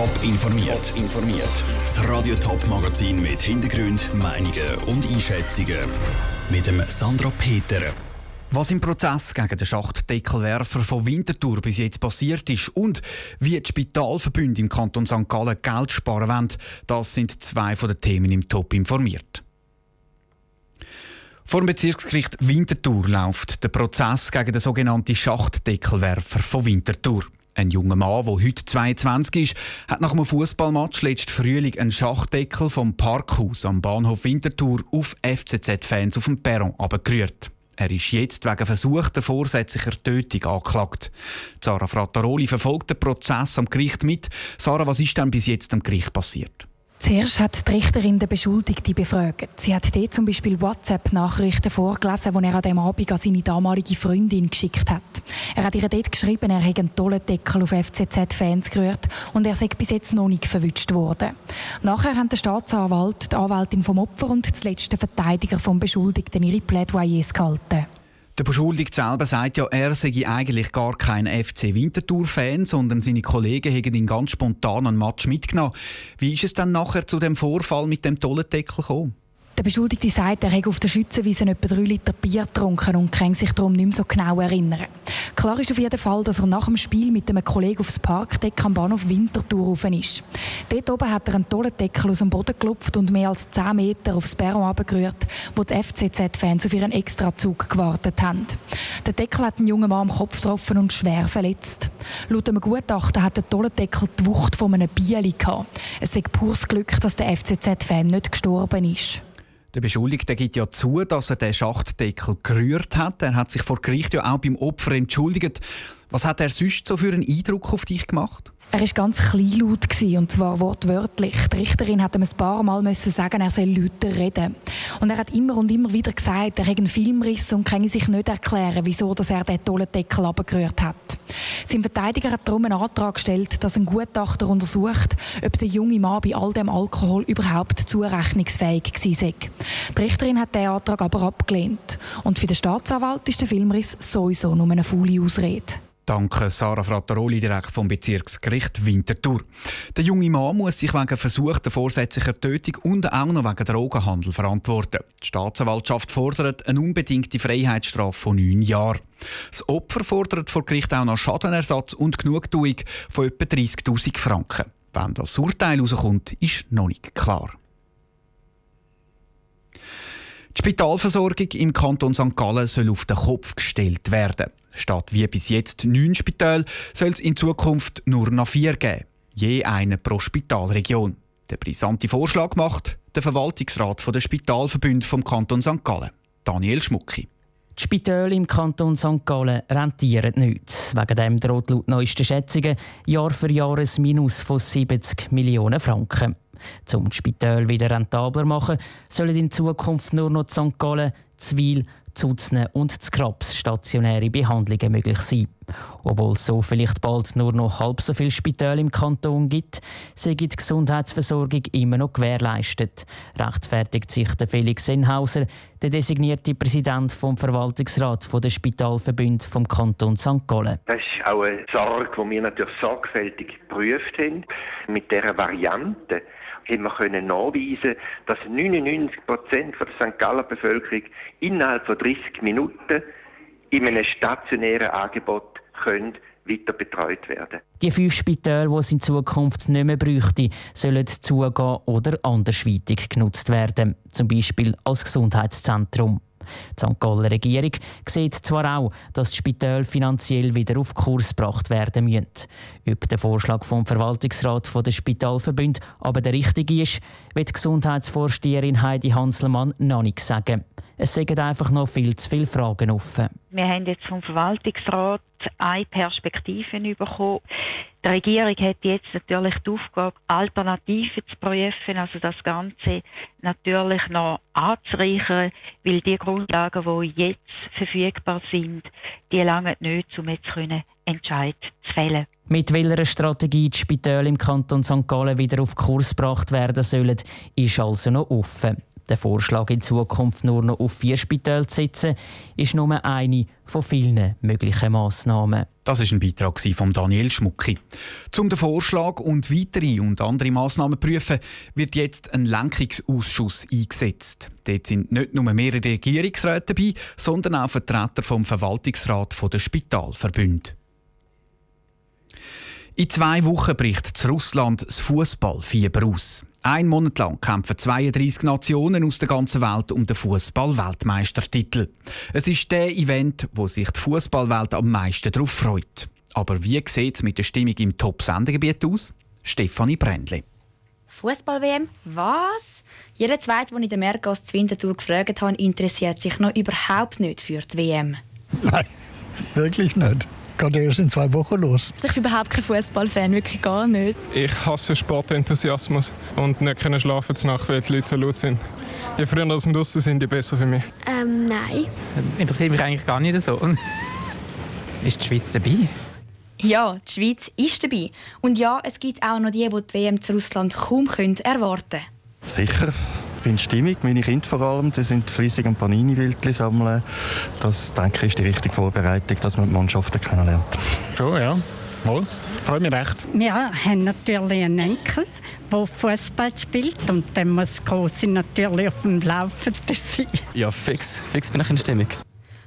Top informiert. informiert. Das Radio Top Magazin mit Hintergrund, Meinungen und Einschätzungen mit dem Sandra Peter. Was im Prozess gegen den Schachtdeckelwerfer von Winterthur bis jetzt passiert ist und wie die Spitalverbünde im Kanton St. Gallen Geld sparen wollen, das sind zwei von den Themen im Top informiert. Vor dem Bezirksgericht Winterthur läuft der Prozess gegen den sogenannten Schachtdeckelwerfer von Winterthur. Ein junger Mann, der heute 22 ist, hat nach einem Fußballmatch letzten Frühling einen Schachtdeckel vom Parkhaus am Bahnhof Winterthur auf FCZ-Fans auf dem Perron abgerührt. Er ist jetzt wegen versuchter vorsätzlicher Tötung angeklagt. Sarah Frattaroli verfolgt den Prozess am Gericht mit. Sarah, was ist denn bis jetzt am Gericht passiert? Zuerst hat die Richterin den Beschuldigten befragt. Sie hat dort zum Beispiel WhatsApp-Nachrichten vorgelesen, die er an dem Abend an seine damalige Freundin geschickt hat. Er hat ihr dort geschrieben, er hätte einen tollen Deckel auf FCZ-Fans gerührt und er sei bis jetzt noch nicht verwünscht worden. Nachher haben der Staatsanwalt, die Anwältin vom Opfer und zuletzt der Verteidiger vom Beschuldigten ihre Plädoyers gehalten. Der Beschuldigte selber sagt ja, er sei eigentlich gar kein FC Winterthur-Fan, sondern seine Kollegen hätten ihn ganz spontan an Match mitgenommen. Wie ist es dann nachher zu dem Vorfall mit dem tollen Deckel gekommen? Der Beschuldigte sagt, er hätte auf der Schützenwiese etwa drei Liter Bier getrunken und kann sich darum nicht mehr so genau erinnern. Klar ist auf jeden Fall, dass er nach dem Spiel mit einem Kollegen aufs Parkdeck am Bahnhof Winterthur rauf ist. Dort oben hat er einen tollen Deckel aus dem Boden geklopft und mehr als 10 Meter aufs Perron abgerührt, wo die FCZ-Fans auf ihren Extrazug gewartet haben. Der Deckel hat einen jungen Mann am Kopf getroffen und schwer verletzt. Laut einem Gutachten hat der tolle Deckel die Wucht von einem Bieli gehabt. Es ist pures Glück, dass der FCZ-Fan nicht gestorben ist. Der Beschuldigte gibt ja zu, dass er den Schachtdeckel gerührt hat. Er hat sich vor Gericht ja auch beim Opfer entschuldigt. Was hat er sonst so für einen Eindruck auf dich gemacht? Er war ganz kleinlaut, und zwar wortwörtlich. Die Richterin hat ihm ein paar Mal müssen sagen, er soll lauter reden. Und er hat immer und immer wieder gesagt, er hätte einen Filmriss und kann sich nicht erklären, wieso er den tollen Deckel abgerührt hat. Sein Verteidiger hat darum einen Antrag gestellt, dass ein Gutachter untersucht, ob der junge Mann bei all dem Alkohol überhaupt zurechnungsfähig gewesen sei. Die Richterin hat diesen Antrag aber abgelehnt. Und für den Staatsanwalt ist der Filmriss sowieso nur eine faule Ausrede. Danke, Sarah Frattaroli, direkt vom Bezirksgericht Winterthur. Der junge Mann muss sich wegen versuchter vorsätzlicher Tötung und auch noch wegen Drogenhandel verantworten. Die Staatsanwaltschaft fordert eine unbedingte Freiheitsstrafe von neun Jahren. Das Opfer fordert vor Gericht auch noch Schadenersatz und Genugtuung von etwa 30.000 Franken. Wenn das Urteil herauskommt, ist noch nicht klar. Die Spitalversorgung im Kanton St. Gallen soll auf den Kopf gestellt werden. Statt wie bis jetzt neun Spitäle soll es in Zukunft nur noch vier geben. Je eine pro Spitalregion. Der brisante Vorschlag macht der Verwaltungsrat der Spitalverbünde vom Kanton St. Gallen, Daniel Schmucki. Die Spitäle im Kanton St. Gallen rentieren nichts. Wegen dem droht laut neuesten Schätzungen Jahr für Jahr ein Minus von 70 Millionen Franken. Um die Spitäle wieder rentabler zu machen, sollen in Zukunft nur noch St. Gallen, Zwil, Zuznen und Skrabs stationäre Behandlungen möglich sein. Obwohl es so vielleicht bald nur noch halb so viele Spitäle im Kanton gibt, sei die Gesundheitsversorgung immer noch gewährleistet, rechtfertigt sich der Felix Senhauser, der designierte Präsident vom Verwaltungsrat der Spitalverbünde vom Kanton St. Gallen. Das ist auch eine Sorge, die wir natürlich sorgfältig geprüft haben. Mit dieser Variante haben wir können nachweisen, dass 99 Prozent der St. Galler Bevölkerung innerhalb von 30 Minuten in einem stationären Angebot können weiter betreut werden. Die fünf Spitäle, die es in Zukunft nicht mehr bräuchte, sollen zugehen oder andersweitig genutzt werden, zum Beispiel als Gesundheitszentrum. Die St. Galler Regierung sieht zwar auch, dass die Spitäle finanziell wieder auf Kurs gebracht werden müssen. Ob der Vorschlag vom Verwaltungsrat der Spitalverbund aber der richtige ist, wird Gesundheitsvorsteherin Heidi Hanselmann noch nicht sagen. Es sind einfach noch viel zu viele Fragen offen. Wir haben jetzt vom Verwaltungsrat eine Perspektive bekommen. Die Regierung hat jetzt natürlich die Aufgabe, Alternativen zu prüfen, also das Ganze natürlich noch anzureichern, weil die Grundlagen, die jetzt verfügbar sind, die langen nicht, um jetzt Entscheid zu fällen. Mit welcher Strategie die Spitäle im Kanton St. Gallen wieder auf Kurs gebracht werden sollen, ist also noch offen. Der Vorschlag, in Zukunft nur noch auf vier Spitäle zu setzen, ist nur eine von vielen möglichen Massnahmen. Das ist ein Beitrag von Daniel Schmucki. Zum den Vorschlag und weitere und andere Massnahmen zu prüfen, wird jetzt ein Lenkungsausschuss eingesetzt. Dort sind nicht nur mehrere Regierungsräte dabei, sondern auch Vertreter vom Verwaltungsrat der Spitalverbünde. In zwei Wochen bricht zu Russland das Fußballfieber aus. Ein Monat lang kämpfen 32 Nationen aus der ganzen Welt um den Fußball-Weltmeistertitel. Es ist der Event, wo sich die Fußballwelt am meisten darauf freut. Aber wie sieht es mit der Stimmung im Top-Sendegebiet aus? Stefanie Brändli. Fußball-WM? Was? Jeder Zweite, den ich den Merkos zu Winterthur gefragt habe, interessiert sich noch überhaupt nicht für die WM. Nein, wirklich nicht geht erst in zwei Wochen los. Ich bin überhaupt kein Fußballfan, wirklich gar nicht. Ich hasse Sportenthusiasmus und nicht können schlafen zu Nacht, weil die Leute so laut sind. Je früher als wir draußen sind, je besser für mich. Ähm, nein. Interessiert mich eigentlich gar nicht so. ist die Schweiz dabei? Ja, die Schweiz ist dabei. Und ja, es gibt auch noch die, die die WM zu Russland kaum erwarten können. Sicher ich bin stimmig. Meine Kinder vor allem, die sind flüssig am Panini-Wildchen sammeln. Das, denke ich, ist die richtige Vorbereitung, dass man die Mannschaften kennenlernt. Schon, ja. Wohl. Freut mich recht. Wir haben natürlich einen Enkel, der Fußball spielt und dann muss die Große natürlich auf dem Laufenden sein. Ja, fix. Fix bin ich in Stimmung.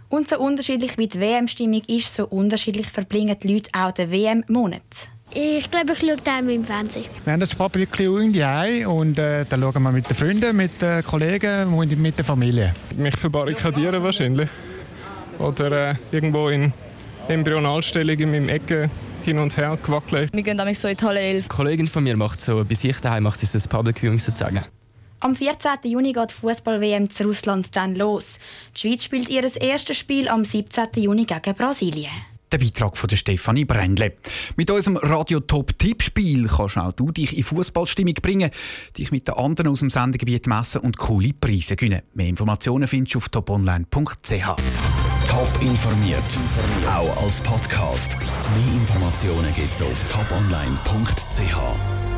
Und so unterschiedlich wie die WM-Stimmung ist, so unterschiedlich verbringen die Leute auch den WM-Monat. Ich glaube, ich schaue den im Fernsehen. Wir haben das irgendwie ein und äh, dann schauen wir mit den Freunden, mit den Kollegen und mit der Familie. Mich verbarrikadieren wahrscheinlich. Oder äh, irgendwo in Embryonalstellung in meinem Ecke hin und her gewackelt. Wir gehen damit so in die Halle 11. Eine Kollegin von mir macht so, bei sich daheim macht sie so ein Public Viewing sozusagen. Am 14. Juni geht die Fußball-WM zu Russland dann los. Die Schweiz spielt ihr erstes Spiel am 17. Juni gegen Brasilien. Der Beitrag von Stefanie Brändle. Mit unserem Radio Top Tippspiel kannst auch du dich in Fußballstimmung bringen, dich mit den anderen aus dem Sendegebiet messen und coole Preise gewinnen. Mehr Informationen findest du auf toponline.ch. Top informiert, auch als Podcast. Mehr Informationen gibt's auf toponline.ch.